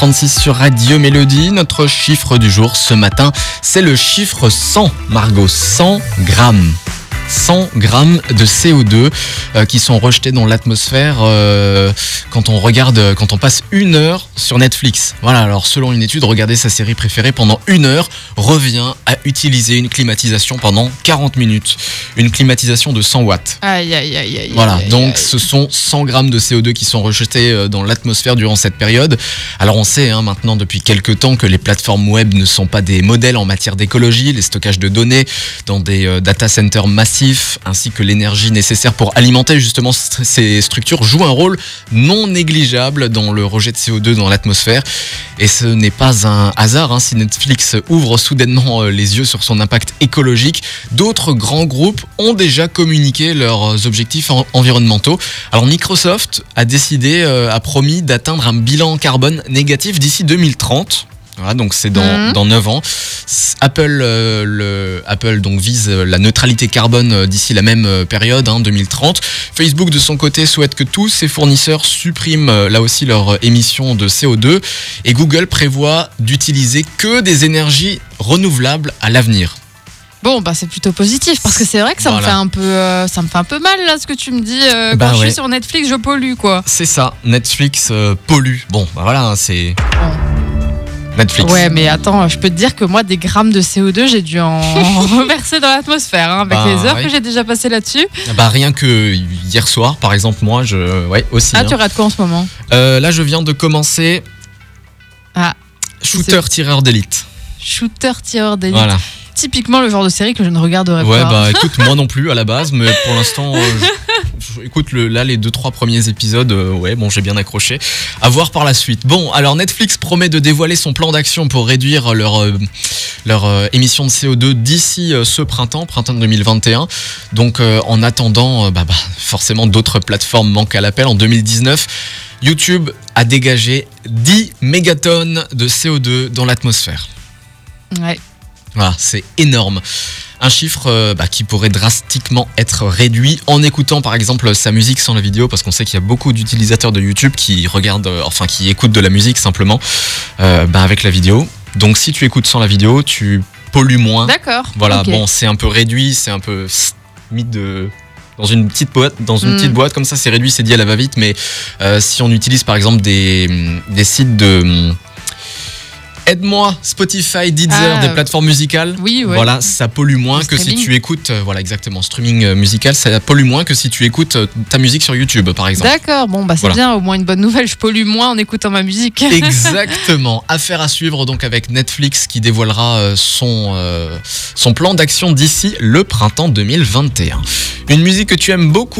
7h36 sur Radio Mélodie. Notre chiffre du jour ce matin, c'est le chiffre 100, Margot. 100 grammes. 100 grammes de CO2 euh, qui sont rejetés dans l'atmosphère euh, quand on regarde, quand on passe une heure sur Netflix. Voilà, alors selon une étude, regarder sa série préférée pendant une heure revient à utiliser une climatisation pendant 40 minutes. Une climatisation de 100 watts. Aïe, aïe, aïe, aïe. Voilà, aïe, donc aïe. ce sont 100 grammes de CO2 qui sont rejetés euh, dans l'atmosphère durant cette période. Alors on sait hein, maintenant depuis quelques temps que les plateformes web ne sont pas des modèles en matière d'écologie, les stockages de données dans des euh, data centers massifs ainsi que l'énergie nécessaire pour alimenter justement st- ces structures jouent un rôle non négligeable dans le rejet de CO2 dans l'atmosphère. Et ce n'est pas un hasard hein, si Netflix ouvre soudainement euh, les yeux sur son impact écologique. D'autres grands groupes ont déjà communiqué leurs objectifs en- environnementaux. Alors Microsoft a décidé, euh, a promis d'atteindre un bilan carbone négatif d'ici 2030. Voilà, donc c'est dans, Mhm. dans 9 ans. Apple, euh, le, Apple donc vise euh, la neutralité carbone euh, d'ici la même période, hein, 2030. Facebook de son côté souhaite que tous ses fournisseurs suppriment là aussi leurs euh, émissions de CO2 et Google prévoit d'utiliser que des énergies renouvelables à l'avenir. Bon, bah c'est plutôt positif parce que c'est vrai que ça me fait un peu, euh, ça me fait un peu mal là ce que tu me dis. euh, Bah quand je suis sur Netflix, je pollue quoi. C'est ça, Netflix euh, pollue. Bon, bah voilà, hein, c'est Netflix. Ouais, mais attends, je peux te dire que moi, des grammes de CO2, j'ai dû en reverser dans l'atmosphère hein, avec Bah, les heures ouais. que j'ai déjà passées là-dessus. Bah rien que hier soir, par exemple, moi, je, ouais, aussi. Ah, hein. tu rates quoi en ce moment? Euh, là, je viens de commencer. Ah, Shooter tireur d'élite. Shooter tireur d'élite. Voilà. Typiquement le genre de série que je ne regarderai Ouais, pas. bah écoute, moi non plus à la base, mais pour l'instant, euh, écoute, là, les deux, trois premiers épisodes, euh, ouais, bon, j'ai bien accroché. À voir par la suite. Bon, alors Netflix promet de dévoiler son plan d'action pour réduire leur, euh, euh, émission de CO2 d'ici ce printemps, printemps 2021. Donc, en attendant, bah, bah, forcément, d'autres plateformes manquent à l'appel. En 2019, YouTube a dégagé 10 mégatonnes de CO2 dans l'atmosphère. Ouais. Voilà, c'est énorme. Un chiffre euh, bah, qui pourrait drastiquement être réduit en écoutant par exemple sa musique sans la vidéo, parce qu'on sait qu'il y a beaucoup d'utilisateurs de YouTube qui regardent, euh, enfin qui écoutent de la musique simplement euh, bah, avec la vidéo. Donc si tu écoutes sans la vidéo, tu pollues moins. D'accord. Voilà, bon, c'est un peu réduit, c'est un peu mis de dans une petite boîte, dans une Mm. petite boîte comme ça, c'est réduit, c'est dit à la va-vite. Mais euh, si on utilise par exemple des, des sites de aide-moi, Spotify, Deezer, Ah, des plateformes musicales. Oui, ouais. Voilà, ça pollue moins que si tu écoutes, euh, voilà exactement, streaming euh, musical, ça pollue moins que si tu écoutes euh, ta musique sur YouTube, par exemple. D'accord, bon, bah c'est Voilà. bien, au moins une bonne nouvelle, je pollue moins en écoutant ma musique. Exactement. Affaire à suivre donc avec Netflix qui dévoilera son, son plan d'action d'ici le printemps 2021. Une musique que tu aimes beaucoup.